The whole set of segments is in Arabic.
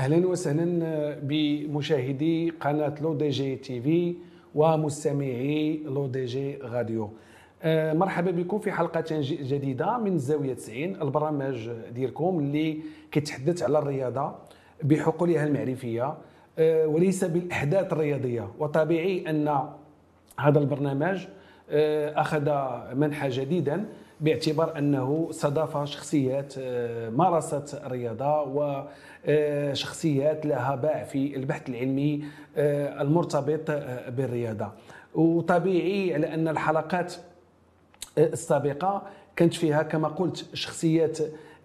أهلا وسهلا بمشاهدي قناة L'ODJ TV ومستمعي L'ODJ Radio. آه، مرحبا بكم في حلقة جديدة من زاوية 90 البرنامج ديالكم اللي كيتحدث على الرياضة بحقولها المعرفية آه، وليس بالأحداث الرياضية. وطبيعي أن هذا البرنامج آه، أخذ منحى جديدا باعتبار أنه استضاف شخصيات آه، مارست الرياضة وشخصيات لها باع في البحث العلمي آه، المرتبط بالرياضة. وطبيعي على أن الحلقات السابقة كانت فيها كما قلت شخصيات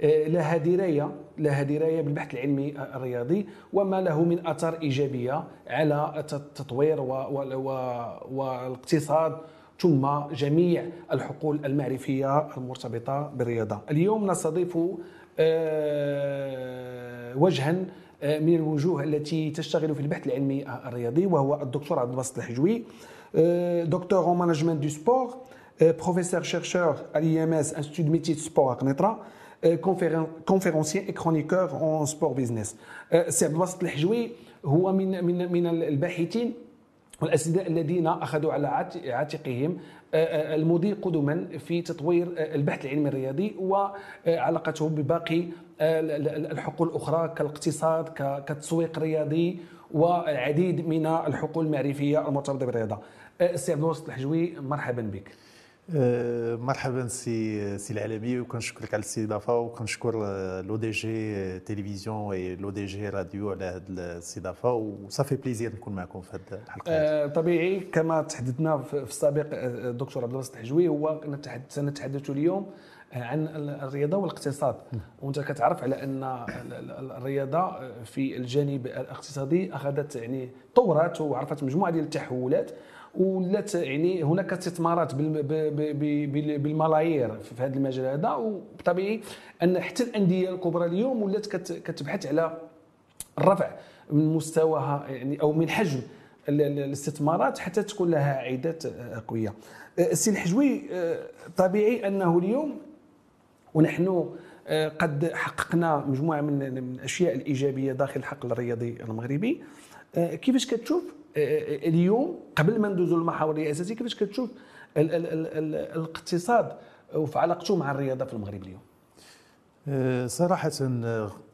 لها دراية لها دراية بالبحث العلمي الرياضي وما له من أثار إيجابية على التطوير والاقتصاد ثم جميع الحقول المعرفية المرتبطة بالرياضة. اليوم نستضيف آه، وجها آه، من الوجوه التي تشتغل في البحث العلمي الرياضي وهو الدكتور عبد الباسط الحجوي docteur en management du sport professeur chercheur à l'IMS Institut de métier de sport à قنيطره conférencier et chroniqueur en sport business. سي عبد الباسط الحجوي هو من من من الباحثين والاساتذه الذين أخذوا على عاتقهم آه، آه، المضي قدما في تطوير آه، البحث العلمي الرياضي وعلاقته بباقي الحقول الأخرى كالاقتصاد كالتسويق الرياضي والعديد من الحقول المعرفية المرتبطه بالرياضة. سي عبد الباسط الحجوي مرحبا بك. أه، مرحبا سي سي العالمي وكنشكرك على الاستضافة وكنشكر L'ODJ تلفزيون و L'ODJ Radio على هذه الاستضافة و ça fait plaisir نكون معكم في هذه الحلقة أه طبيعي كما تحدثنا في السابق الدكتور أه، عبد الباسط الحجوي هو سنتحدث اليوم عن الرياضة والاقتصاد وأنت كتعرف على أن الرياضة في الجانب الاقتصادي أخذت يعني طورات وعرفت مجموعة ديال التحولات ولات يعني هناك استثمارات بالملايير في هذا المجال هذا وطبيعي أن حتى الأندية الكبرى اليوم ولات كتبحث على الرفع من مستواها يعني أو من حجم الاستثمارات حتى تكون لها عائدات قوية. السي الحجوي طبيعي أنه اليوم ونحن قد حققنا مجموعة من الأشياء الإيجابية داخل الحقل الرياضي المغربي. كيفاش كتشوف اليوم قبل ما ندوزوا للمحاور الرئاسيه كيفاش كتشوف الاقتصاد وفي علاقته مع الرياضة في المغرب اليوم؟ صراحة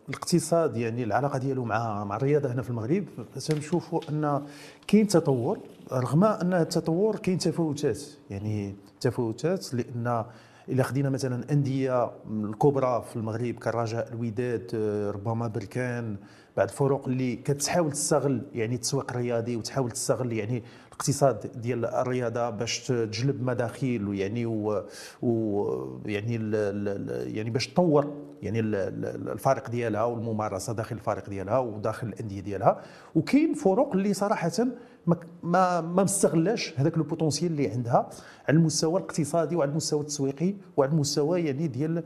الاقتصاد يعني العلاقة ديالو مع مع الرياضة هنا في المغرب تنشوفوا أن كاين تطور رغم أن التطور كاين تفاوتات. يعني تفاوتات لأن إلا خدينا مثلا أندية الكبرى في المغرب كالرجاء الوداد أه، ربما بركان بعض الفروق اللي كتحاول تستغل يعني التسويق الرياضي وتحاول تستغل يعني الاقتصاد ديال الرياضة باش تجلب مداخيل ويعني و, يعني يعني باش تطور يعني الفارق ديالها والممارسة داخل الفارق ديالها وداخل الأندية ديالها. وكاين فروق اللي صراحة ما ما مستغلاش هذاك لو بوتونسيال اللي عندها على المستوى الاقتصادي وعلى المستوى التسويقي وعلى المستوى يعني ديال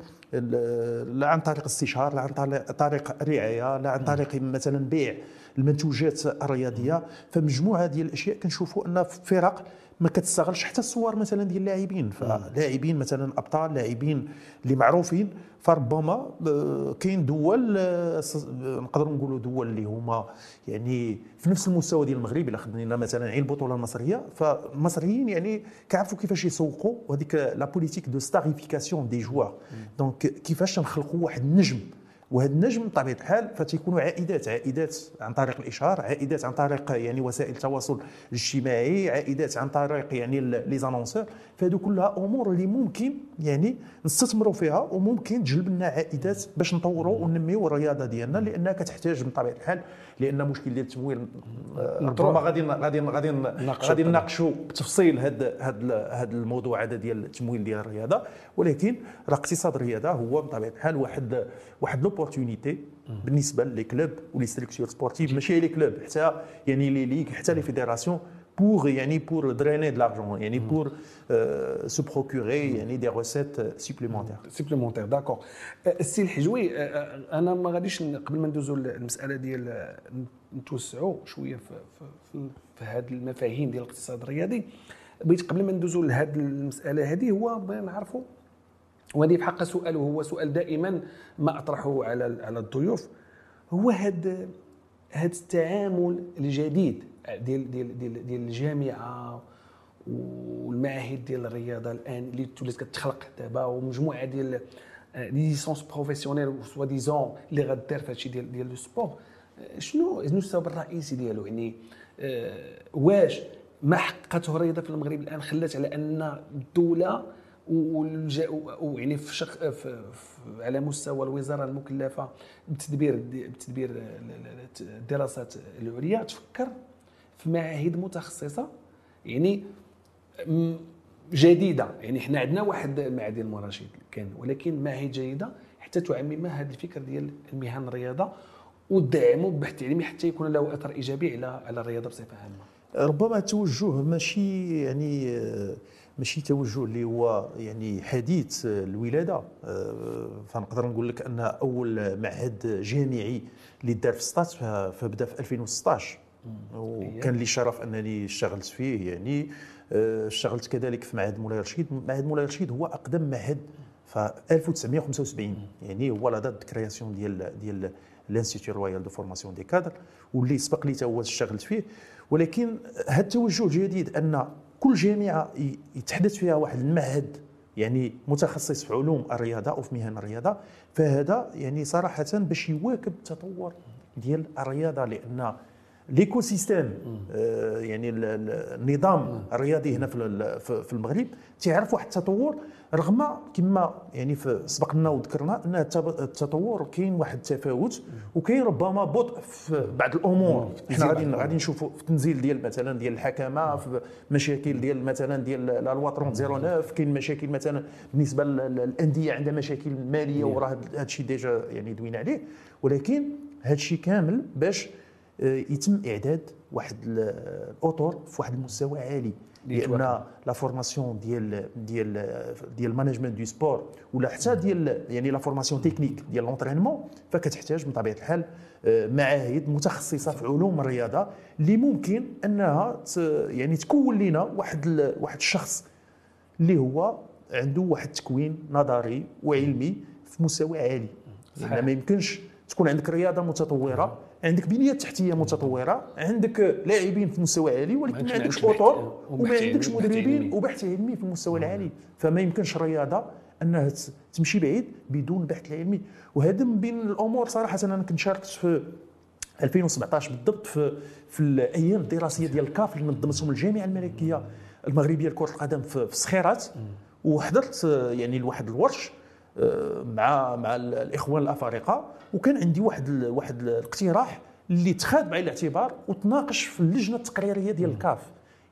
لا عن طريق استشهار لا عن طريق رعاية لا عن طريق مثلا بيع. المنتوجات الرياضية. فمجموعة ديال الأشياء كنشوفوا أن فرق ما كتستغلش حتى الصور مثلا ديال اللاعبين. فلاعبين مثلا ابطال لاعبين اللي معروفين فربما آه، كاين دول آه، نقدروا نقولوا دول اللي هما يعني في نفس المستوى ديال المغرب. إلا خدينا مثلا عين البطولة المصرية. فالمصريين يعني كيعرفوا كيفاش يسوقوا وهذيك la politique de starification des joueurs donc كيفاش نخلقوا واحد النجم وهذا النجم بطبيعة الحال فتيكونوا عائدات عائدات عن طريق الإشهار عائدات عن طريق يعني وسائل التواصل الاجتماعي عائدات عن طريق يعني les annonceurs. فهذو كلها أمور اللي ممكن يعني نستثمروا فيها وممكن تجلب لنا عائدات باش نطوروا وننميو الرياضة ديالنا لأنها كتحتاج بطبيعة الحال لأن مشكل ديال التمويل ربما غادي غادي غادي غادي نناقشوا بتفصيل هذا هذا هذا الموضوع هذا ديال التمويل ديال الرياضة. ولكن راه اقتصاد الرياضة هو بطبيعة الحال واحد واحد l'opportunité بالنسبة les clubs و les structures sportives ماشي les clubs حتى يعني les ligues حتى les fédérations pour يعني pour drainer de l'argent يعني pour euh, se procurer يعني des recettes supplémentaires. Supplémentaires d'accord. السي الحجوي أنا ما غاديش قبل ما ندوزو المسألة ديال نتوسعوا شوية في في, في هذه المفاهيم ديال الاقتصاد الرياضي. بغيت قبل ما ندوزو لهذه المسألة هذه هو نعرفوا وهذه في حق سؤال وهو سؤال دائما ما أطرحه على على الضيوف. هو هذا هذا التعامل الجديد ديال ديال ديال ديال الجامعة والمعاهد ديال الرياضة الآن اللي تولات كتخلق دابا ومجموعة ديال les licences professionnelles soit disons اللي غدير في هادشي ديال ديال le sport شنو شنو السبب الرئيسي ديالو؟ يعني آه، واش ما حققته الرياضة في المغرب الآن خلات على أن الدولة ويعني في, شق في على مستوى الوزارة المكلفة بتدبير بتدبير الدراسات العليا تفكر في معاهد متخصصة يعني جديدة. يعني حنا عندنا واحد المعهد المراشد كان ولكن معاهد جيدة حتى تعمم هذا الفكر ديال المهن الرياضة ودعموا ببحث علمي حتى يكون له أثر إيجابي على على الرياضة بصفة عامة. ربما التوجه ماشي يعني ماشي توجه اللي هو يعني حديث الولادة. آه، فنقدر نقول لك أن أول معهد جامعي اللي دار في سطات فبدا في 2016 وكان لي شرف أنني اشتغلت فيه يعني آه، اشتغلت كذلك في معهد مولاي رشيد. معهد مولاي رشيد هو أقدم معهد ف 1975 يعني هو la date création ديال ديال l'Institut Royal de formation des cadres. واللي سبق لي هو اشتغلت فيه. ولكن هذا التوجه الجديد أن كل جامعه يتحدث فيها واحد المعهد يعني متخصص في علوم الرياضة أو في مهن الرياضة. فهذا يعني صراحة باش يواكب التطور ديال الرياضة لأن ليكو سيستيم آه يعني النظام الرياضي هنا في المغرب تيعرف واحد التطور رغم كما يعني سبقنا وذكرنا أن التطور كاين واحد التفاوت وكاين ربما بطء في بعض الأمور. حنا غادي غادي نشوفوا في التنزيل ديال مثلا ديال الحكامة في مشاكل ديال مثلا ديال la loi 3009 كاين مشاكل مثلا بالنسبة للأندية عندها مشاكل مالية وراه هذا الشيء déjà يعني دوينا عليه. ولكن هذا الشيء كامل باش يتم إعداد واحد الأطر في واحد المستوى عالي. لأن la formation ديال ديال ديال management du sport ولا حتى ديال يعني la formation technique ديال l'entraînement فكتحتاج من طبيعه الحال آه، معاهد متخصصة في علوم الرياضة اللي ممكن أنها يعني تكون لنا واحد واحد الشخص اللي هو عنده واحد التكوين نظري وعلمي في مستوى عالي. لأن ما يمكنش تكون عندك رياضة متطورة عندك بنية تحتية متطورة عندك لاعبين في مستوى عالي ولكن ما عندكش اطر وما عندكش مدربين وبحث علمي. في المستوى العالي. فما يمكنش الرياضة أنها تمشي بعيد بدون البحث العلمي وهذا من بين الأمور صراحة أنا كنت شاركت في 2017 بالضبط في في الأيام الدراسية ديال الكاف اللي نظمتهم الجامعة الملكية المغربية لكرة القدم في الصخيرات وحضرت يعني لواحد الورش مع مع الإخوان الأفارقة. وكان عندي واحد واحد الاقتراح اللي تخاد بعين الاعتبار وتناقش في اللجنة التقريرية ديال الكاف.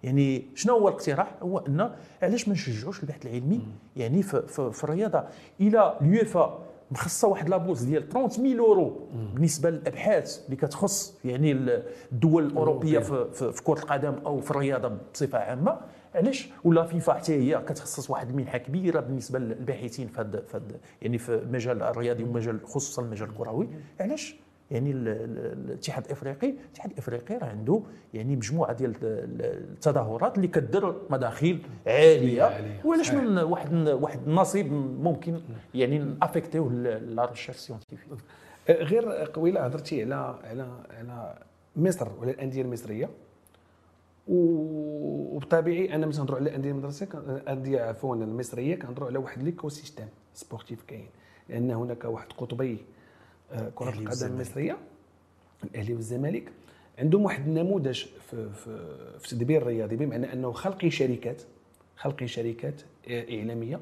يعني شنو هو الاقتراح؟ هو أن علاش ما نشجعوش البحث العلمي؟ يعني في, في, في الرياضة. إلى اليوفا مخصصة واحد لابوز ديال 30000 أورو بالنسبة للأبحاث اللي كتخص يعني الدول الأوروبية. في, في, في كرة القدم أو في الرياضة بصفة عامة. علاش؟ ولا فيفا حتى هي كتخصص واحد المنحة كبيرة بالنسبة للباحثين في هذا يعني في المجال الرياضي ومجال خصوصا المجال الكروي. علاش؟ يعني الاتحاد الافريقي الاتحاد الإفريقي راه عنده يعني مجموعة ديال التظاهرات اللي كدير مداخيل عالية. وعلاش من واحد واحد النصيب ممكن يعني نافيكتيوه la recherche scientifique. غير قبيلة هضرتي على على على مصر ولا الأندية المصرية؟ وبطبيعي أنا نهضروا على الانديه المدرسيه الانديه عفوا المصرية كنهضروا على واحد l'écosystème sportif كاين لأن هناك واحد قطبي آه، كرة القدم المصرية الأهلي والزمالك. عندهم واحد النموذج في في, في تدبير الرياضي بمعنى أنه خلق شركات خلق شركات إعلامية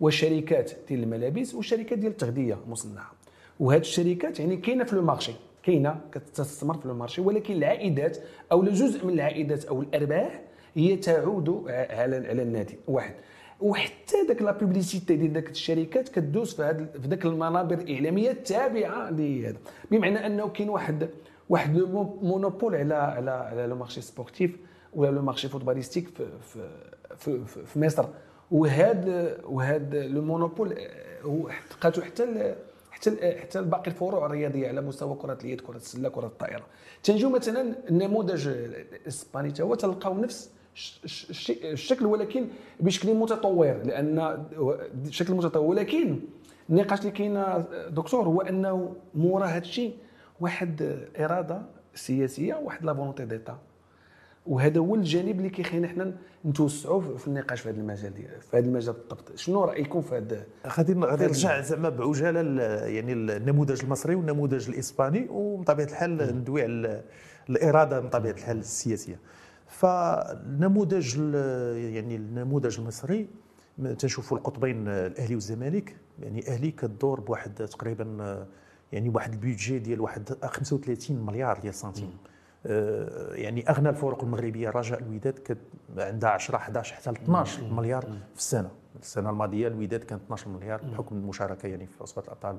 وشركات ديال الملابس وشركات ديال التغذية مصنعة. وهذه الشركات يعني كاينة في le marché كاينة كتستثمر في ال marché ولكن العائدات أو جزء من العائدات أو الأرباح هي تعود على على النادي واحد. وحتى داك la publicité ديال داك الشركات كدوز في هذا في داك المنابر الإعلامية التابعة لهذا. بمعنى أنه كاين واحد واحد monopole على على على le marché sportif ولا le marché footballistique في في في, في, في مصر. وهذا وهذا le monopole حتى حتى حتى باقي الفروع الرياضية على مستوى كرة اليد كرة السلة كرة الطائرة. تنجيو مثلا النموذج الإسباني هو تلقاو نفس الشكل ولكن بشكل متطور لأن شكل متطور ولكن النقاش اللي كاين دكتور هو أنه مورا هذا الشيء واحد إرادة السياسيه واحد لا فولونتي ديتا. وهذا هو الجانب اللي كيخلينا حنا نتوسعوا في النقاش في هذا المجال ديال في هذا المجال بالضبط شنو رأيكم في هذا غادي غادي نرجع زعما بعجالة يعني النموذج المصري والنموذج الإسباني ومن طبيعه الحال ندوي على الإرادة من طبيعة الحال السياسية. فالنموذج يعني النموذج المصري تنشوفوا القطبين الأهلي والزمالك. يعني الاهلي كدور بواحد تقريبا يعني واحد البيدجي ديال واحد 35 مليار ديال سنتيم. يعني أغنى الفرق المغربية رجاء الوداد كانت عندها 10 11 حتى 12 مليار في السنة. السنة الماضية الوداد كانت 12 مليار بحكم المشاركة يعني في عصبه الأبطال.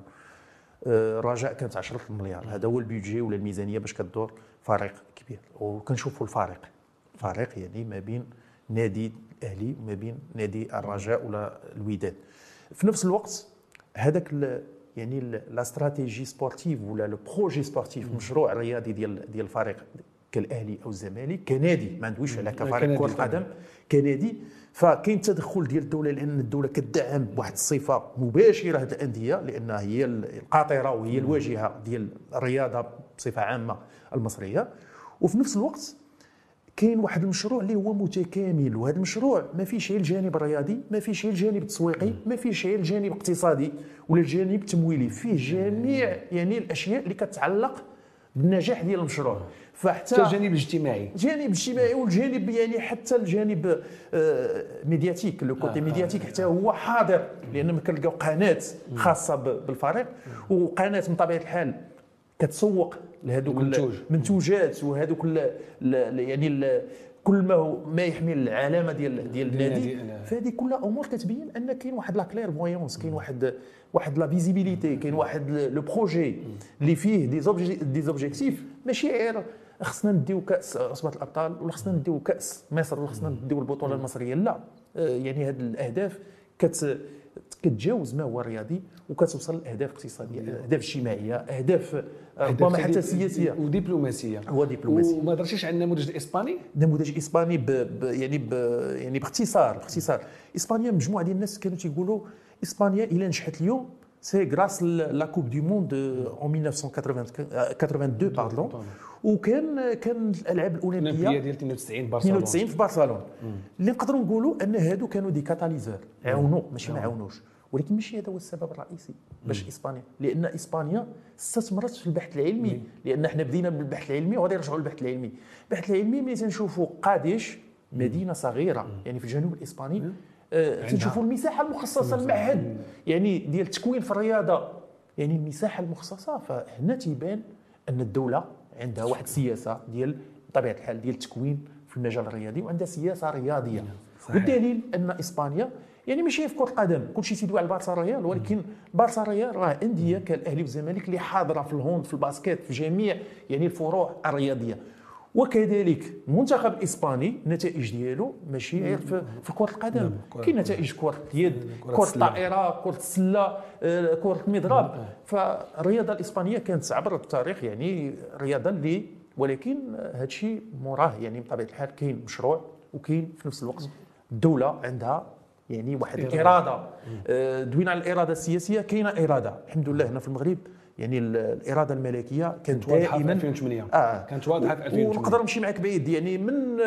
آه، رجاء كانت 10 مليار هذا هو البيدجي ولا الميزانية باش كدور فريق كبير. وكنشوفوا الفارق فارق يعني ما بين نادي الأهلي وما بين نادي الرجاء ولا الوداد. في نفس الوقت هذاك يعني la stratégie sportive ولا le projet sportif المشروع الرياضي ديال ديال الفريق كالأهلي أو الزمالك كنادي ما ندويش على كفريق كرة قدم كنادي. فكاين تدخل ديال الدولة لأن الدولة كتدعم بواحد الصفة مباشرة هذه الأندية لانها هي القاطرة وهي الواجهة ديال الرياضة بصفة عامة المصرية. وفي نفس الوقت كاين واحد المشروع اللي هو متكامل وهذا المشروع ما فيش غير الجانب الرياضي ما فيش غير الجانب التسويقي ما فيش غير الجانب الاقتصادي ولا الجانب التمويلي. فيه جميع يعني الأشياء اللي كتعلق بالنجاح ديال المشروع. فحتى الجانب الاجتماعي. الجانب الاجتماعي والجانب يعني حتى الجانب آه، médiatique le côté آه médiatique حتى هو حاضر لأن كنلقاو قناة خاصة بالفريق وقناة من طبيعة الحال كتسوق لهذوك المنتوجات وهذوك يعني كل ما هو ما يحمل العلامة ديال ديال النادي. فهذه كلها أمور كتبين أن كاين واحد la clairvoyance كاين واحد واحد la visibilité كاين واحد le projet اللي فيه des des objectifs ماشي غير خصنا نديو كأس عصبة الأبطال ولا خصنا نديو كأس مصر ولا خصنا نديو البطولة المصرية لا. آه، يعني هذه الأهداف كت كتجاوز ما هو رياضي وكتوصل لأهداف اقتصادية أهداف اجتماعية أهداف ربما حتى سياسية. ودبلوماسية. هو دبلوماسية. وما درتيش على النموذج الاسباني النموذج الاسباني ب... ب... يعني ب... يعني باختصار باختصار. إسبانيا مجموعة ديال الناس كانوا تيقولوا إسبانيا إلى نجحت اليوم c'est grâce la coupe du monde en 1982 pardon وكان كان الألعاب الأولمبية ديال 92 برشلونة. 92 في برشلونة. اللي نقدروا نقولوا أن هادو كانوا دي كاتاليزور. عاونوا ماشي ما عاونوش ولكن ماشي هذا هو السبب الرئيسي باش إسبانيا. لأن إسبانيا استثمرت في البحث العلمي. لأن إحنا بدينا بالبحث العلمي وغادي نرجعوا للبحث العلمي. البحث العلمي ملي تنشوفوا قاديش مدينة صغيرة. يعني في الجنوب الإسباني آه تنشوفوا المساحة المخصصة للمعهد. يعني ديال التكوين في الرياضة. يعني المساحة المخصصة. فهنا تيبان أن الدولة عندها واحد السياسة ديال بطبيعه الحال ديال التكوين في المجال الرياضي وعندها سياسة رياضية صحيح. والدليل أن إسبانيا يعني ماشي في كرة القدم كلشي تيدوي على البارسا ريال ولكن البارسا ريال راه أندية كالأهلي والزمالك اللي حاضرة في ال hand في ال basket في جميع يعني الفروع الرياضية وكذلك المنتخب الاسباني النتائج ديالو ماشي غير في, في كرة القدم. كاين نتائج كرة اليد كرة الطائره كرة السلة آه، كرة المضرب. فالرياضة الإسبانية كانت عبر التاريخ يعني رياضة اللي ولكن هذا الشيء موراه يعني بطبيعة الحال كاين مشروع وكاين في نفس الوقت الدولة عندها يعني واحد الإرادة. آه، دوينا على الإرادة السياسية كاينة إرادة. الحمد لله هنا في المغرب يعني الإرادة الملكية كانت واضحة في 2008 آه. كانت واضحة في 2008 ونقدر نمشي معك بعيد يعني من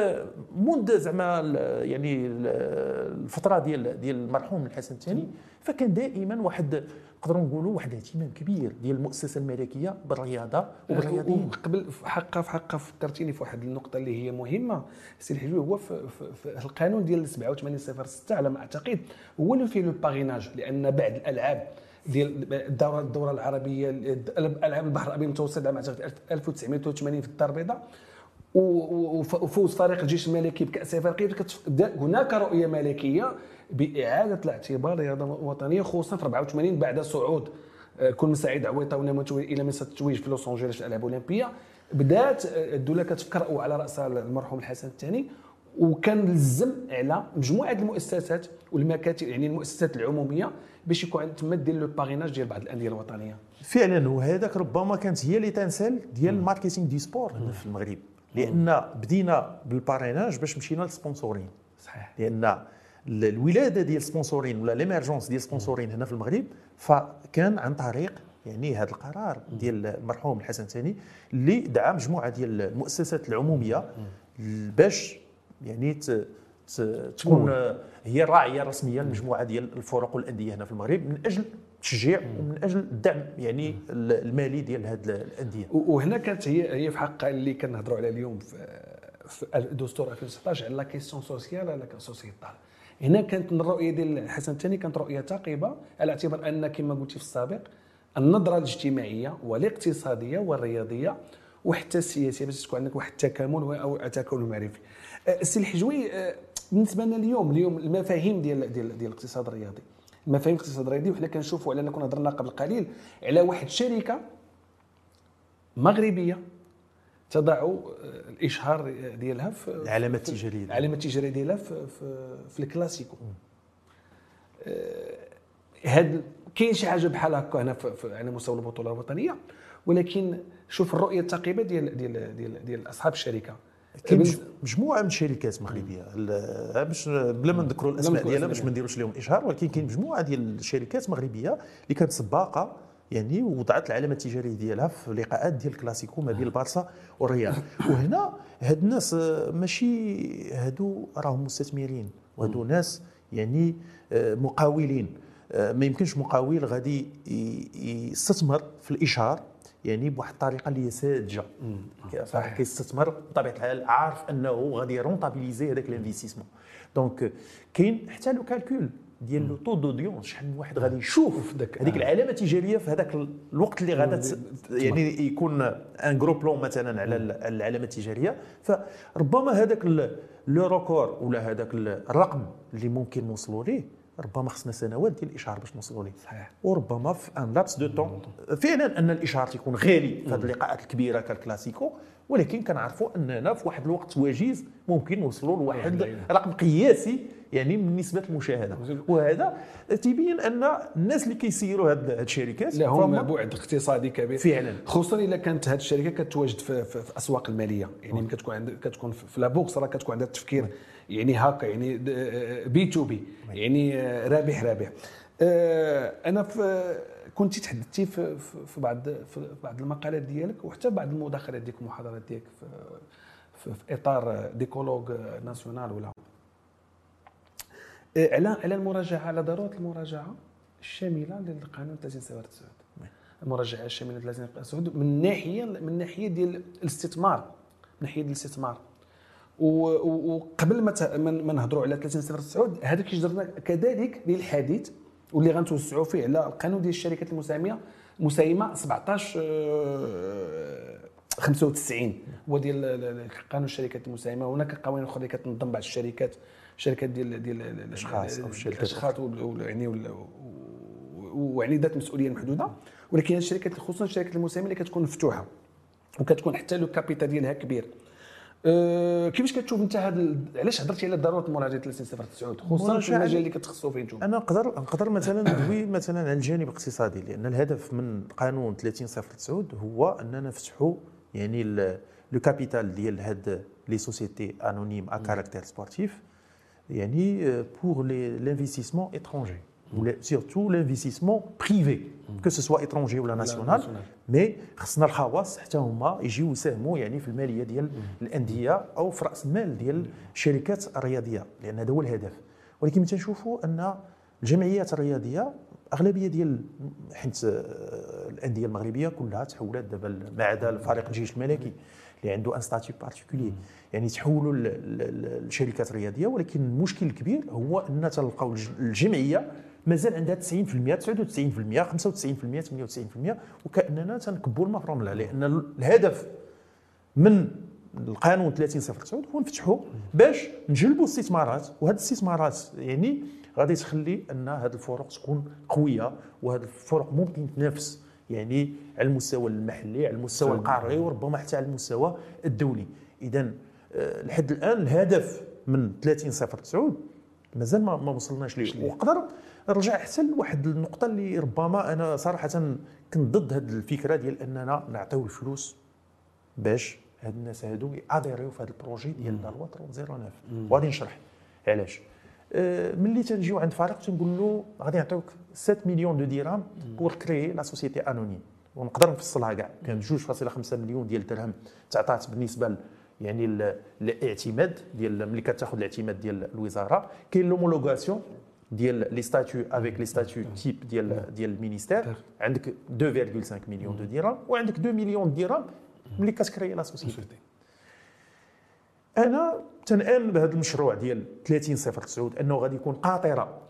منذ زعما يعني الفترة ديال ديال المرحوم الحسن الثاني فكان دائما واحد نقدروا نقولوا واحد الاهتمام كبير ديال المؤسسة الملكية بالرياضة وبالرياضيين. قبل في حقه في حقه فكرتيني في واحد النقطة اللي هي مهمة سي الحلوي هو في, في, في القانون ديال 8706 على ما أعتقد هو اللي فيه لو باغيناج لأن بعض الألعاب ديال الدوره الدورة العربية العاب البحر الأبيض المتوسط عام 1983 في الدار البيضاء. وفوز فريق الجيش الملكي بكأس افريقيا هناك رؤية ملكية بإعادة الاعتبار الرياضه الوطنية خصوصا في 84 بعد صعود آه، كل من سعيد عويطة ونوال إلى منصة التتويج في لوس أنجلوس الالعاب الأولمبية. بدأت آه، الدولة كتفكر وعلى راسها المرحوم الحسن الثاني. وكان لزم على مجموعة المؤسسات والمكاتب يعني المؤسسات العمومية باش يكون تما دير le parrainage ديال بعض الأندية الوطنية. فعلا وهذاك ربما كانت هي l'essence ديال ال marketing du sport هنا في المغرب. لأن بدينا بال parrainage باش مشينا لل sponsoring. صحيح. لأن الولادة ديال ال sponsoring ولا l'émergence ديال ال sponsoring هنا في المغرب فكان عن طريق يعني هذا القرار ديال المرحوم الحسن الثاني اللي دعا مجموعة ديال المؤسسات العمومية باش يعني تكون هي الراعيه الرسميه لمجموعة ديال الفرق والأندية هنا في المغرب من أجل التشجيع ومن أجل الدعم يعني المالي ديال هذه الأندية. وهنا كانت هي هي في حق اللي كنهضروا على اليوم في, الدستور 2016 على la question sociale la sociétale هنا كانت الرؤية ديال الحسن الثاني كانت رؤية ثاقبة على اعتبار أن كما قلتي في السابق النظرة الاجتماعية والاقتصادية والرياضية وحتى السياسية باش تكون عندك واحد التكامل أو تكامل معرفي. السي الحجوي أه، بالنسبة لنا اليوم اليوم المفاهيم ديال ديال ديال الاقتصاد الرياضي. المفاهيم الاقتصاد الرياضي وحنا كنشوفوا على كنا هضرنا قبل قليل على واحد الشركة مغربية تضع آه، الإشهار ديالها في العلامة التجارية. العلامة التجارية ديالها في, في, في الكلاسيكو. هاد كاين شي حاجة بحال هكا هنا على مستوى البطولة الوطنية ولكن شوف الرؤية الثاقبة ديال ديال ديال, ديال أصحاب الشركة. مجموعة من الشركات مغربيه باش بلا ما نذكروا الأسماء ديالها باش ما نديروش لهم إشهار ولكن كاين مجموعة ديال الشركات مغربية اللي كانت سباقة يعني وضعت العلامة التجارية ديالها في لقاءات ديال الكلاسيكو ما بين البارسا والريال. وهنا هاد الناس ماشي هادو راهم مستثمرين وهادو ناس يعني آه، مقاولين. آه، ما يمكنش مقاول غادي يستثمر في الإشهار. يعني بواحد الطريقة اللي هي ساذجة. صحيح. كيستثمر بطبيعة الحال عارف أنه غادي ي rentabiliser هذاك ال investissement donc كاين حتى le calcul ديال le taux d'audience شحال من واحد غادي يشوف هذيك العلامة التجارية في هذاك الوقت اللي غادا يعني يكون un gros plan مثلا على العلامة التجارية. فربما هذاك le record ولا هذاك الرقم اللي ممكن نوصلوا ليه ربما خصنا سنوات ديال الاشهار باش نوصلوا ليه. صحيح. وربما في un laps de temps فعلا أن الاشهار تيكون غالي في هذه اللقاءات الكبيرة كالكلاسيكو ولكن كنعرفوا أننا في واحد الوقت وجيز ممكن نوصلوا لواحد رقم قياسي يعني من نسبة المشاهدة. وهذا تيبين أن الناس اللي كيسيروا هذه الشركات لهم بعد اقتصادي كبير. فعلا. خصوصا اذا كانت هذه الشركة كتواجد في, في, في الاسواق المالية. يعني كتكون عند كتكون في la bourse راه كتكون عندها التفكير. يعني هكا يعني B to B يعني رابح رابح. آه، أنا في كنت تحدثتي في, في بعض في بعض المقالات ديالك وحتى بعض المداخلات ديالك المحاضرات ديالك في, في, في إطار ديكولوج ناسيونال ولا؟ آه، على على المراجعة على ضرورة المراجعة الشاملة للقانون 397 المراجعة الشاملة 397 من ناحية من ناحية ديال الاستثمار من ناحية الاستثمار. وقبل ما نهضروا على 30 صفر سعود هذا كيجرنا كذلك للحديث واللي غنتوسعوا فيه على القانون ديال الشركات المساهمة مساهمة 17 95 هو ديال قانون الشركات المساهمة. هناك قوانين أخرى اللي كتنظم بعض الشركات الشركات ديال ديال الأشخاص أو الشركات. الأشخاص يعني ويعني ذات مسؤولية محدودة. ولكن الشركات خصوصا الشركات المساهمة اللي كتكون مفتوحة وكتكون حتى لو كابيتال ديالها كبير. أه كيفاش كتشوف انت هذا علاش هضرتي على ضروره مراجعه 3009 خصوصا في المجال اللي كتخصصوا فيه أنتم أنا نقدر نقدر مثلا ندوي مثلا على الجانب الاقتصادي لأن الهدف من قانون 3009 هو أننا نفتحوا يعني le capital ديال هاد les sociétés anonymes à caractère sportif يعني pour l'investissement étranger surtout l'investissement privé que ce soit étranger ولا national mais خصنا الخواص حتى هما يجيو يساهموا يعني في الماليه ديال الانديه أو في راس المال ديال الشركات الرياضيه لأن هذا هو الهدف ولكن تنشوفوا ان الجمعيات الرياضيه اغلبيه ديال حيت الانديه المغربيه كلها تحولت دابا ما عدا فريق الجيش الملكي اللي عنده un statut particulier يعني تحولوا للشركات الرياضيه ولكن المشكل الكبير هو ان تلقاو الجمعيه مازال عندها 90% 99% 95% 98% وكأننا تنكبوا الما فالرملة لأن الهدف من القانون 3009 هو نفتحوا باش نجلبوا استثمارات وهذه الاستثمارات يعني غادي تخلي أن هذه الفرق تكون قوية وهذه الفرق ممكن تنافس يعني على المستوى المحلي على المستوى القاري وربما حتى على المستوى الدولي. اذا آه، لحد الآن الهدف من 30 صفر 9 مازال ما وصلناش ليه. وقدر نرجع حتى لواحد النقطة اللي ربما أنا صراحة كنت ضد هذه الفكرة ديال أننا نعطيو الفلوس باش هاد الناس هادو يأديريو في هذا البروجي ديال لا لوا 309 وغادي نشرح. علاش؟ آه، ملي تنجيو عند فريق تنقول له غادي نعطيوك 7 مليون de dirhams pour créer la société anonyme ونقدر نفصلها كاع. كان 2.5 مليون ديال الدرهم تعطات بالنسبة يعني الاعتماد ديال ملي كتاخذ الاعتماد ديال الوزارة كاين l'homologation ديال les statuts avec les statuts types ديال ديال ال ministère عندك 2.5 مليون de dirhams وعندك 2 مليون درهم ملي كت créer la société أنا تنأمن بهذا المشروع ديال 30 صفر 9 أنه غادي يكون قاطرة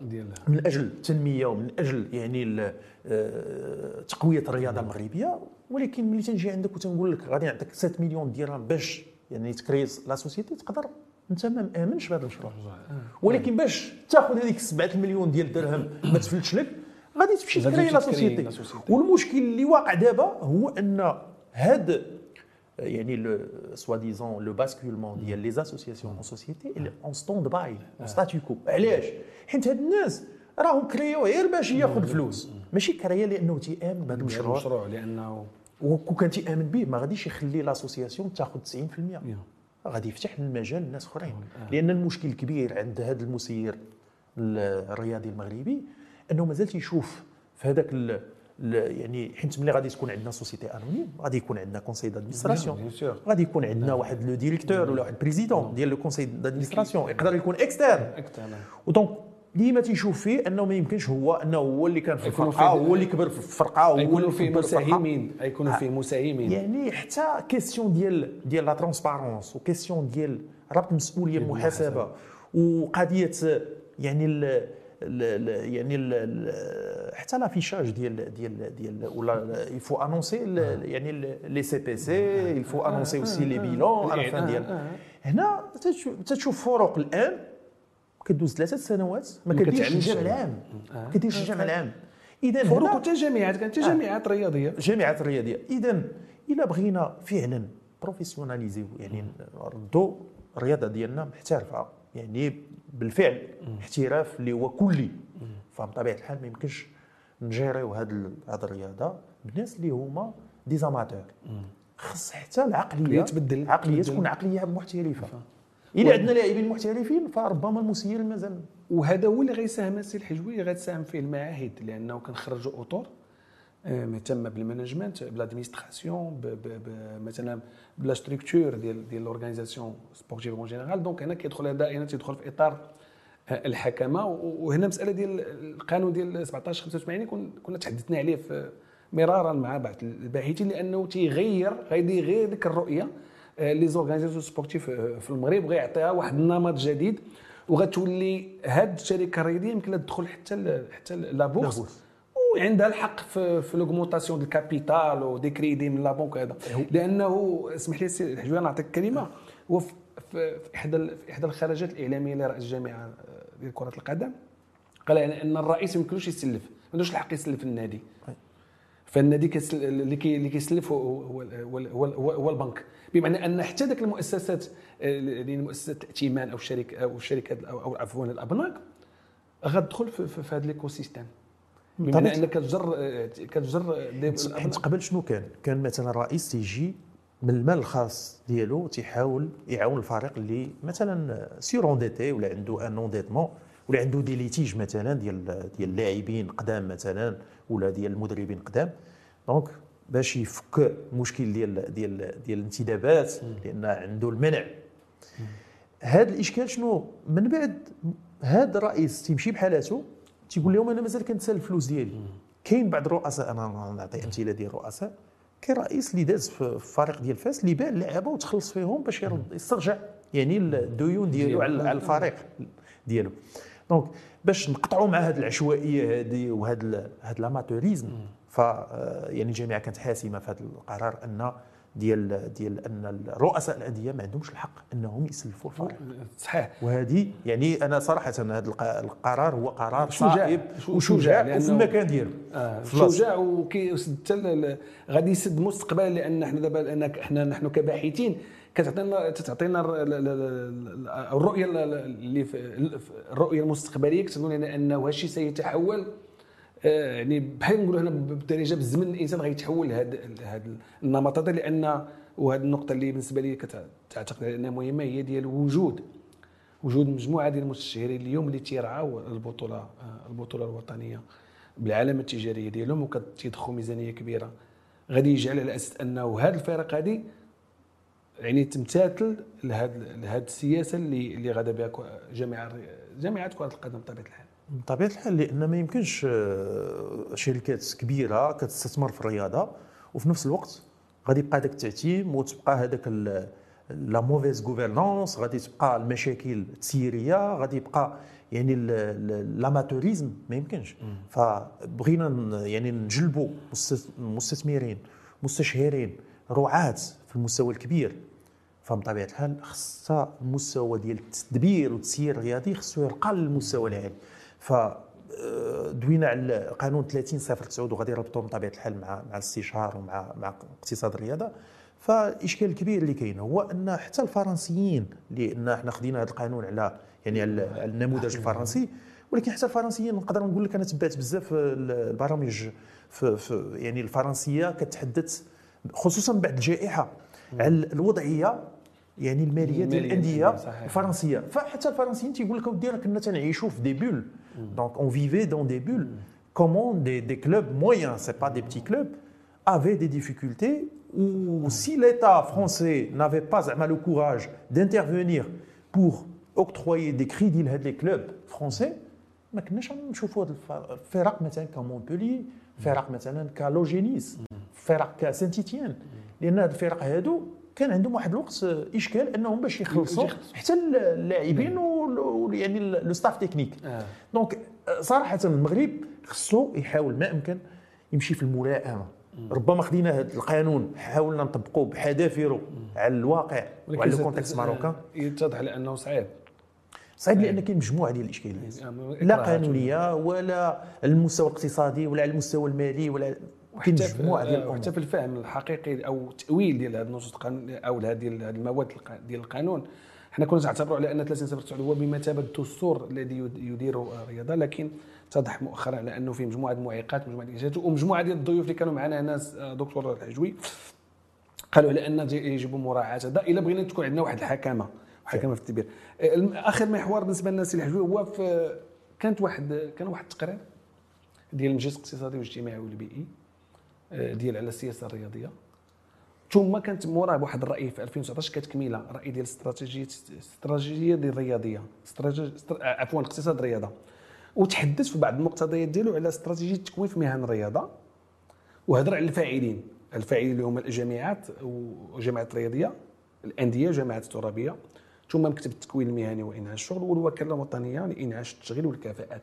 من أجل التنميه ومن أجل يعني آه، تقوية الرياضة المغربية. ولكن ملي تنجي عندك وتنقول لك غادي نعطيك 7 مليون درهم باش يعني ت créer la société تقدر انت ما مامنش بهذا المشروع ولكن باش تاخذ هذيك 7 مليون ديال الدرهم ما تفلتش لك غادي تمشي ت créer la société. والمشكل اللي واقع دابا هو أن هاد يعني le soi-disant le basculement ديال les associations en société en stand-by en statu quo علاش؟ حيت هاد الناس راهم créer و غير باش ياخذ فلوس. ماشي créer ا لأنه تيامن بهذا المشروع المشروع لأنه وكون كان تيامن به ما غاديش يخلي l'association تاخذ 90% غادي يفتح المجال لناس أخرين. لأن المشكل الكبير عند هذا المسير الرياضي المغربي أنه مازال تيشوف في هذاك يعني حيت ملي غادي تكون عندنا société anonyme غادي يكون عندنا conseil d'administration غادي يكون عندنا واحد le directeur ولا واحد président ديال le conseil d'administration يقدر يكون externe و donc ديما تيشوف فيه انه ما يمكنش هو انه هو اللي كان في الفرقة هو اللي كبر في الفرقة هو اللي فيه مساهمين يكونوا فيه مساهمين. يعني حتى question ديال ديال la transparence و question ديال ربط المسؤوليه المحاسبة. وقضيه يعني ال يعني ال حتى لافيشاج ديال ديال ديال ولا يفو انونسي يعني لي سي بي سي يفو انونسي اوسي لي بيلون على فان ديال. هنا تشوف فروق الآن. كدوز ثلاثة سنوات ما كديرش الجامع العام. ما كديرش الجامع العام. اذا فروق حتى جامعات كانت جامعات رياضية. جامعات رياضية. اذا إلا بغينا فعلا professionnaliser يعني ردوا الرياضة ديالنا محترفة. يعني بالفعل احتراف اللي هو كلي. فبطبيعه الحال ما يمكنش ن gérer و هذه هذه الرياضة بالناس اللي هما des amateurs خص حتى العقليه تبدل. عقلية تكون عقلية محترفة. إلا عندنا لاعبين محترفين فربما المسير مازال. وهذا هو اللي غيساهم السي الحجوي غتساهم فيه المعاهد لأنه كنخرجوا أطر آه، مهتمه بال management بال administration مثلا ب la structure ديال ديال l'organisation sportive en général donc هنا كيدخل هذا هنا تيدخل في إطار آه، الحكامة. وهنا مسألة ديال القانون ديال 17 85 كنا تحدثنا عليه مرارا مع بعض الباحثين لأنه تيغير غادي يغير ديك الرؤية. les organisations sportives في المغرب وغيعطيها واحد النمط جديد وغتولي هاد الشركة الرياضية يمكن لها تدخل حتى حتى la bourse. وعندها الحق في في l'augmentation de capital و des crédits من la banque هذا لأنه اسمح لي سي الحجوي نعطيك كلمة. هو في, إحدى في إحدى الخرجات الإعلامية لرئيس الجامعة آه، ديال كره القدم قال يعني إن الرئيس ما يمكنوش يسلف ما عندوش الحق يسلف النادي فالنادي اللي اللي كيسلف هو هو, هو, هو البنك بمعنى أن حتى ذاك المؤسسات يعني مؤسسات الائتمان أو الشركة أو الشركات أو عفوا الابناك غتدخل في, في, هذا ال écosystème بمعنى انك كتجر كتجر حيت قبل شنو كان؟ كان مثلا الرئيس تيجي من المال الخاص ديالو تيحاول يعاون الفريق اللي مثلا surendetté ولا عنده un endettement ولا عنده des litiges مثلا ديال ديال اللاعبين قدام مثلا ولا ديال المدربين قدام. donc باش يفك المشكل ديال ديال ديال الانتدابات لأن عنده المنع. هذا الإشكال شنو؟ من بعد هذا الرئيس تيمشي بحالاته تيقول لهم أنا مازال كنتسال الفلوس ديالي. كاين بعض الرؤساء أنا نعطي أمثلة ديال الرؤساء كاين رئيس اللي داز في الفريق ديال فاس اللي باع اللعابة وتخلص فيهم باش يرد يسترجع يعني الديون ديالو على الفريق ديالو. donc باش نقطعوا مع هذه العشوائية هذه وهذا هذا ال amateurisme ف يعني الجامعة كانت حاسمة في هذا القرار أن ديال ديال أن رؤساء الأندية ما عندهمش الحق أنهم يسلفوا الفرع صحيح. وهذه يعني أنا صراحة هذا القرار هو قرار صائب وشجاع وفي المكان ديالو. آه شجاع وكي غادي يسد مستقبلا لأن إحنا دابا إحنا نحن كباحثين كتعطينا تعطينا الرؤية اللي الرؤية المستقبلية. كتظن انه هادشي سيتحول. آه، يعني بحال نقولوا هنا بدرجه بالزمن الإنسان غيتحول هذا النمط هذا لأن وهذه النقطة اللي بالنسبة لي كتعتقد أنها مهمة هي ديال وجود وجود مجموعة ديال المستشارين اليوم اللي تيرعاو البطولة آه، البطولة الوطنية بالعلامه التجارية ديالهم وكتضخوا ميزانية كبيرة. غادي يجعل على أساس أنه هذه الفرق هذه يعني تمتثل لهذه السياسة اللي اللي غادا بها جامعه جامعه كرة القدم بطبيعة الحال. بطبيعة الحال لأن ما يمكنش آه، شركات كبيرة كتستثمر في الرياضة وفي نفس الوقت غادي يبقى هذاك التعتيم وتبقى هذاك la mauvaise gouvernance غادي تبقى المشاكل التسييرية غادي يبقى يعني l'amateurisme ما يمكنش. فبغينا يعني نجلبوا مستثمرين مستشهرين رعاة في المستوى الكبير. فبطبيعه الحال خصها المستوى ديال التدبير والتسيير الرياضي خصو يرقى للمستوى العالي. ف آه، دوينا على قانون 30 صفر 9 وغادي يربطوا بطبيعة الحال مع مع الاستشهار ومع مع اقتصاد الرياضة. فالإشكال الكبير اللي كاين هو أن حتى الفرنسيين لأن إحنا خدينا هذا القانون على يعني على النموذج الفرنسي ولكن حتى الفرنسيين نقدر نقول لك أنا تبعت بزاف البرامج في, في يعني الفرنسية كتحدث خصوصا بعد الجائحة على الوضعية يعني المالية ديال الأندية الفرنسية. فحتى الفرنسيين تيقول لك اودي راه كنا تنعيشوا في des bulles donc on vivait dans des bulles كومون دي دي كلوب مويان سي با دي بتي كلوب avaient des difficultés ou si l'État français n'avait pas le courage d'intervenir pour octroyer des crédits à les clubs français ما كناش نشوفوا الفرق مثلا كمونبولي فرق مثلا كالوجينيس فرق كسان تيتيان لأن هاد الفرق هادو كان عندهم واحد الوقت إشكال أنهم باش يخلصوا حتى اللاعبين يعني le staff technique donc صراحة المغرب خصو يحاول ما امكن يمشي في الملائمة. ربما خدينا هذا القانون حاولنا نطبقوه بحذافيره على الواقع وعلى ال contexte marocain. يتضح لأنه صعيب. صعيب لأن كاين مجموعة ديال الإشكاليات. يعني لا قانونية ولا المستوى الاقتصادي ولا على المستوى المالي ولا كاين مجموعه ديال الأمور حتى في الفهم الحقيقي أو التأويل ديال هذه النصوص أو هذه المواد ديال القانون. حنا كنا نعتبروا على أن 30 صفر هو بمثابه الدستور الذي يدير الرياضة لكن اتضح مؤخرا على أنه فيه مجموعة المعيقات مجموعة الاجهادات ومجموعة ديال الضيوف اللي كانوا معنا ناس آه، دكتور الحجوي قالوا على أن يجب مراعاة هذا. إلا بغينا تكون عندنا واحد الحكامة حكامة في التدبير. آه، آخر محور بالنسبة للناس الحجوي هو في كانت واحد كان واحد التقرير ديال المجلس الاقتصادي والاجتماعي والبيئي آه، ديال على السياسة الرياضية. ثم كانت موراه واحد الرأي في 2019 كتكميله رأي ديال استراتيجيه استراتيجية ديال الرياضية عفوا اقتصاد الرياضة. وتحدث في بعض المقتضيات ديالو على استراتيجية تكوين في مهن الرياضة. وهضر على الفاعلين. الفاعلين اللي هما الجامعات والجامعات الرياضيه الأندية جامعات الترابية. ثم مكتب التكوين المهني وإنعاش الشغل والوكالة الوطنية لإنعاش التشغيل والكفاءات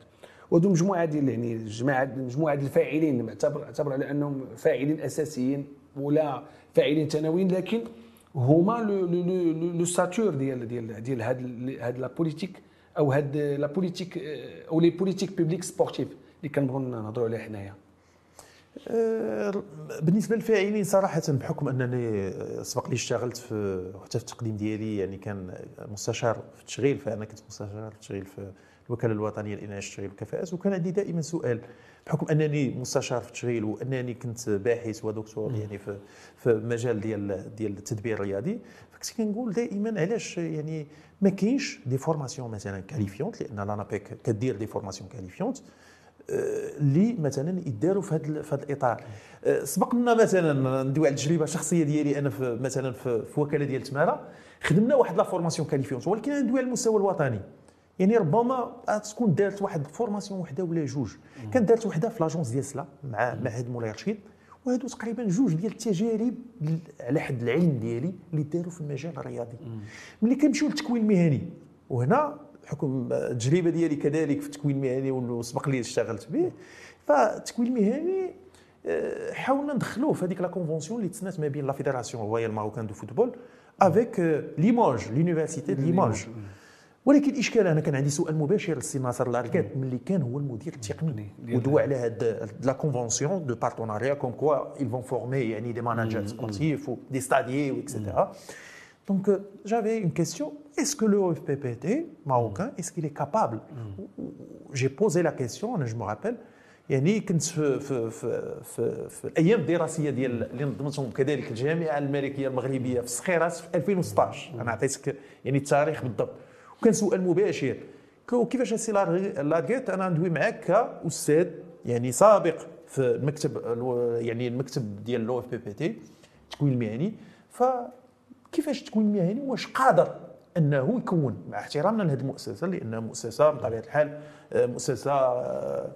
وهذو مجموعة ديال يعني الجماعه مجموعة ديال الفاعلين معتبر اعتبر على أنهم فاعلين أساسيين ولا فاعلين ثانويين لكن هما les acteurs ديال ديال ديال هاد la politique أو هاد la politique أو les politiques publiques sportives اللي كنبغوا نهضروا عليها حنايا. أه، بالنسبة للفاعلين صراحة بحكم أنني سبق لي اشتغلت في حتى في التقديم ديالي يعني كان مستشار في التشغيل فأنا كنت مستشار في التشغيل في الوكالة الوطنية لانعاش التشغيل والكفاءات وكان عندي دائما سؤال بحكم أنني مستشار في التشغيل وأنني كنت باحث ودكتور يعني في في مجال ديال ديال التدبير الرياضي فكنت كنقول دائما علاش يعني ما كاينش des formations مثلا qualifiantes لأن لانابيك كدير des formations qualifiantes اللي مثلا يداروا في هذا في هذا الإطار. آه، سبق لنا مثلا ندوي على التجربة الشخصية ديالي أنا في مثلا في, في وكالة ديال تمارة خدمنا واحد la formation qualifiante ولكن ندوي على المستوى الوطني. يعني ربما تكون دارت واحد formation وحده ولا جوج. كانت دارت وحده في l'agence ديال سلا مع معهد مولاي رشيد. وهادو تقريبا جوج ديال التجارب على حد العلم ديالي اللي داروا في المجال الرياضي. ملي كنمشيو للتكوين المهني وهنا بحكم التجربة ديالي كذلك في التكوين المهني وسبق لي اشتغلت به فالتكوين المهني آه، حاولنا ندخلوه في هذيك la convention اللي تسنات ما بين la Fédération Royale Marocaine de Football avec l'image l'université de l'image ولكن الإشكال أنا كان عندي سؤال مباشر للسي ناصر لاركات ملي كان هو المدير التقني ودوا على هاد la convention de partenariat comme quoi ils vont former يعني des managers sportifs و des stadiers et cetera Donc, j'avais une question. Est-ce que le OFPPT marocain, est-ce qu'il est capable J'ai posé la question, je me rappelle, يعني كنت في في في في, في الأيام الدراسية ديال اللي نظمتهم كذلك الجامعة الملكية المغربية في الصخيرات في 2016 أنا عطيتك يعني التاريخ بالضبط. وكان سؤال مباشر. كيفاش السي لاركيت؟ أنا ندوي معاك كأستاذ يعني سابق في المكتب يعني المكتب ديال لو إف بي بي تي التكوين المهني فكيفاش التكوين المهني واش قادر أنه يكون؟ مع احترامنا لهذه المؤسسة لانها مؤسسة بطبيعة الحال آه، مؤسسة آه،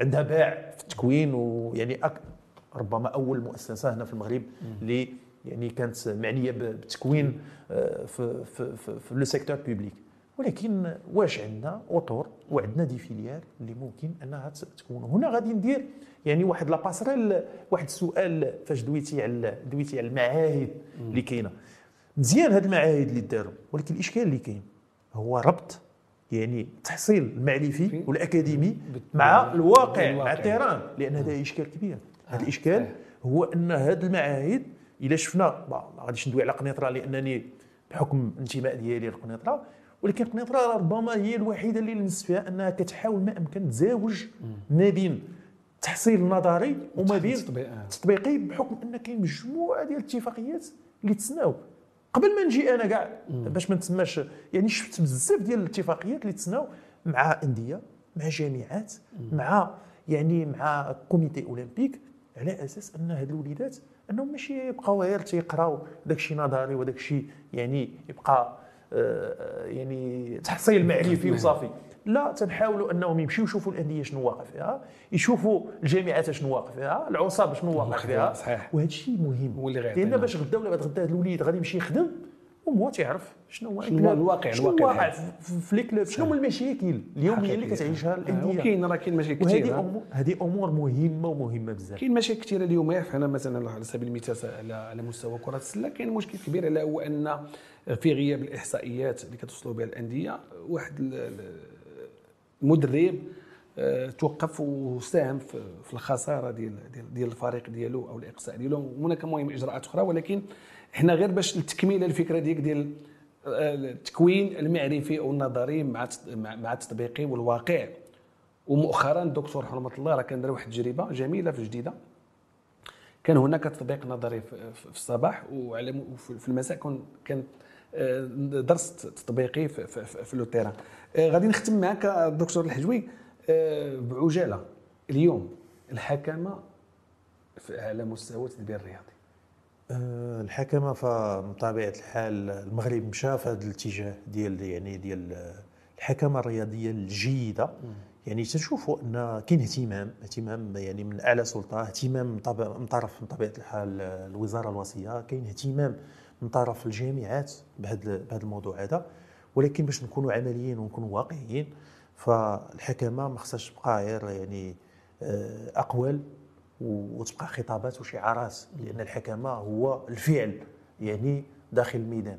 عندها باع في التكوين ويعني أك- ربما أول مؤسسة هنا في المغرب اللي يعني كانت معنية بالتكوين آه، في في في, في le secteur public ولكن واش عندنا auteurs وعندنا des filiales اللي ممكن أنها تكون. هنا غادي ندير يعني واحد la passerelle واحد السؤال فاش دويتي على دويتي على المعاهد اللي كاينة. مزيان هاد المعاهد اللي داروا ولكن الإشكال اللي كاين هو ربط يعني التحصيل المعرفي والأكاديمي مع الواقع مع. ال terrain لأن هذا إشكال كبير. هذا آه، الإشكال صحيح. هو أن هاد المعاهد إلا شفنا ما غاديش ندوي على قنيطرة لأنني بحكم الانتماء ديالي لقنيطره ولكن قنيطره ربما هي الوحيدة اللي لمست فيها أنها كتحاول ما أمكن تزاوج ما بين التحصيل النظري وما بين التطبيق،. التطبيقي بحكم أن كاين مجموعة ديال الاتفاقيات اللي تسناو. قبل ما نجي أنا كاع باش ما نتسماش يعني شفت بزاف ديال الاتفاقيات اللي تسناو مع أندية مع جامعات مع يعني مع كوميتي أولمبيك على أساس أن هاد الوليدات أنهم ماشي يبقاو غير تيقراو داك الشيء نظري وداك الشيء يعني يبقى يعني تحصيل معرفي وصافي. لا تنحاولوا أنهم يمشيو يشوفوا الأندية شنو واقع فيها يشوفوا الجامعات شنو واقع فيها العصاب شنو واقع فيها. صحيح. وهذا الشيء مهم لأن. باش غدا ولا بعد غدا الوليد غادي يمشي يخدم وهو تيعرف شنو هو شنو الواقع- شنو الواقع. في- لي كلوب شنو المشاكل اليومية اللي. كتعيشها آه، الأندية؟ وكاين راه كاين مشاكل وهذه كثير امور هذه أمور مهمة ومهمة بزاف. كاين مشاكل كثيرة اليوم. فهنا مثلا على سبيل المثال على على مستوى كرة السلة كاين مشكل كبير الا هو أن في غياب الإحصائيات اللي كتوصلوا بها الأندية. واحد ال- ال- المدرب آه، توقف وساهم في الخسارة ديال ديال الفريق ديالو أو الإقصاء ديالو. هناك مهم إجراءات أخرى ولكن إحنا غير باش لتكميل الفكرة ديالك ديال آه، التكوين المعرفي أو النظري مع مع التطبيقي والواقع. ومؤخرا الدكتور رحمه الله راه كان دار واحد التجربة جميلة في جديدة. كان هناك تطبيق نظري في الصباح وعلى في المساء كان درس تطبيقي في, في, في, في لو تيران آه، غادي نختم معك الدكتور الحجوي. آه، بعجالة. اليوم الحكمة في- على مستوى التدبير الرياضي. آه، الحكمة فبطبيعة الحال المغرب مشى في هذا الاتجاه ديال يعني ديال الحكمة الرياضية الجيدة. يعني تنشوفوا أن كاين اهتمام اهتمام يعني من أعلى سلطة اهتمام من طرف من طبيعة الحال الوزارة الوصية. كاين اهتمام من طرف الجامعات بهذا بهذا الموضوع هذا. ولكن باش نكونوا عمليين ونكونوا واقعيين فالحكمة ما خصهاش تبقى غير يعني آه، أقوال وتبقى خطابات وشعارات لأن الحكمة هو الفعل يعني داخل الميدان.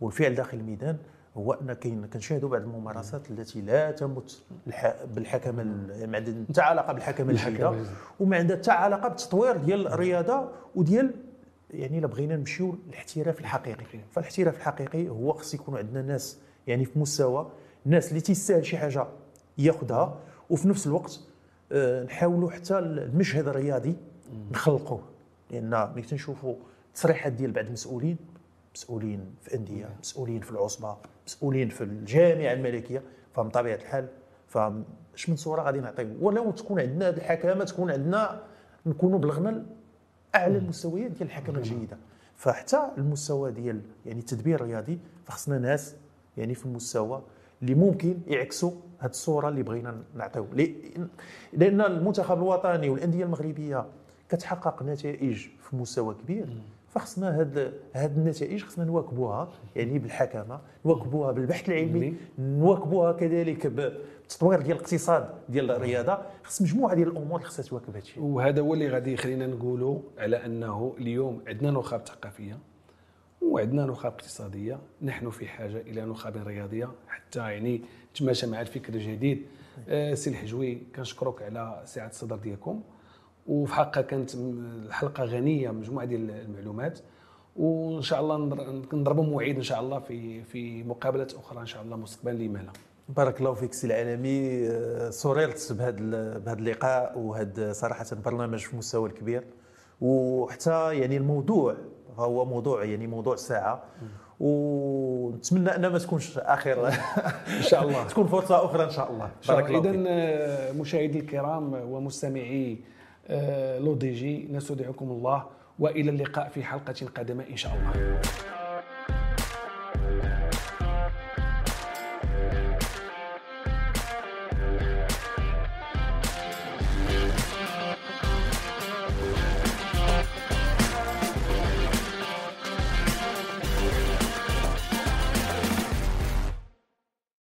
والفعل داخل الميدان هو أن كاين كنشاهدوا بعض الممارسات التي لا تمت الح- بالحكمة ال- ما عندها حتى علاقه بالحكمة الجيدة. وما عندها حتى علاقة بالتطوير ديال الرياضة وديال يعني إلا بغينا نمشيو للاحتراف الحقيقي. فالاحتراف الحقيقي هو خص يكون عندنا ناس يعني في مستوى الناس اللي تيستاهل شي حاجة ياخذها وفي نفس الوقت آه، نحاولوا حتى المشهد الرياضي نخلقوه. لأن ملي تنشوفوا تصريحات ديال بعض المسؤولين مسؤولين في انديه مسؤولين في العصبة مسؤولين في الجامعة الملكية فمن طبيعة الحال. فاش من صورة غادي نعطيو؟ ولو تكون عندنا هذه الحكامه تكون عندنا نكونوا بلغنا أعلى المستويات ديال الحكمه الجيدة. فحتى المستوى ديال يعني التدبير الرياضي فخصنا ناس يعني في المستوى اللي ممكن يعكسوا هذه الصورة اللي بغينا نعطيو. لأن- لأن المنتخب الوطني والأندية المغربية كتحقق نتائج في مستوى كبير. فخصنا هاد هاد النتائج خصنا نواكبوها يعني بالحكمة نواكبوها بالبحث العلمي نواكبوها كذلك بالتطوير ديال الاقتصاد ديال الرياضة. خص مجموعة ديال الأمور اللي خصها تواكب هذا الشيء وهذا هو اللي غادي يخلينا نقولوا على أنه اليوم عندنا نخب ثقافية وعندنا نخب اقتصادية. نحن في حاجة إلى نخب رياضية. حتى يعني تماشى مع الفكر الجديد. آه، سي الحجوي كنشكرك على سعة الصدر ديالكم. وفي حقها كانت الحلقة غنية مجموعة ديال المعلومات. وإن شاء الله نضر- نضربوا موعد إن شاء الله في في مقابلات أخرى إن شاء الله مستقبلا لما لا. بارك الله فيك سي العالمي. سررت بهذا بهذا اللقاء وهذا صراحة برنامج في مستوى الكبير. وحتى يعني الموضوع هو موضوع يعني موضوع ساعة. ونتمنى ان ما تكونش اخر إن شاء الله. تكون فرصة أخرى إن شاء الله. بارك الله. اذا فيك. آه، مشاهدي الكرام ومستمعي آه، لو دي جي نستودعكم الله. وإلى اللقاء في حلقة قادمة إن شاء الله.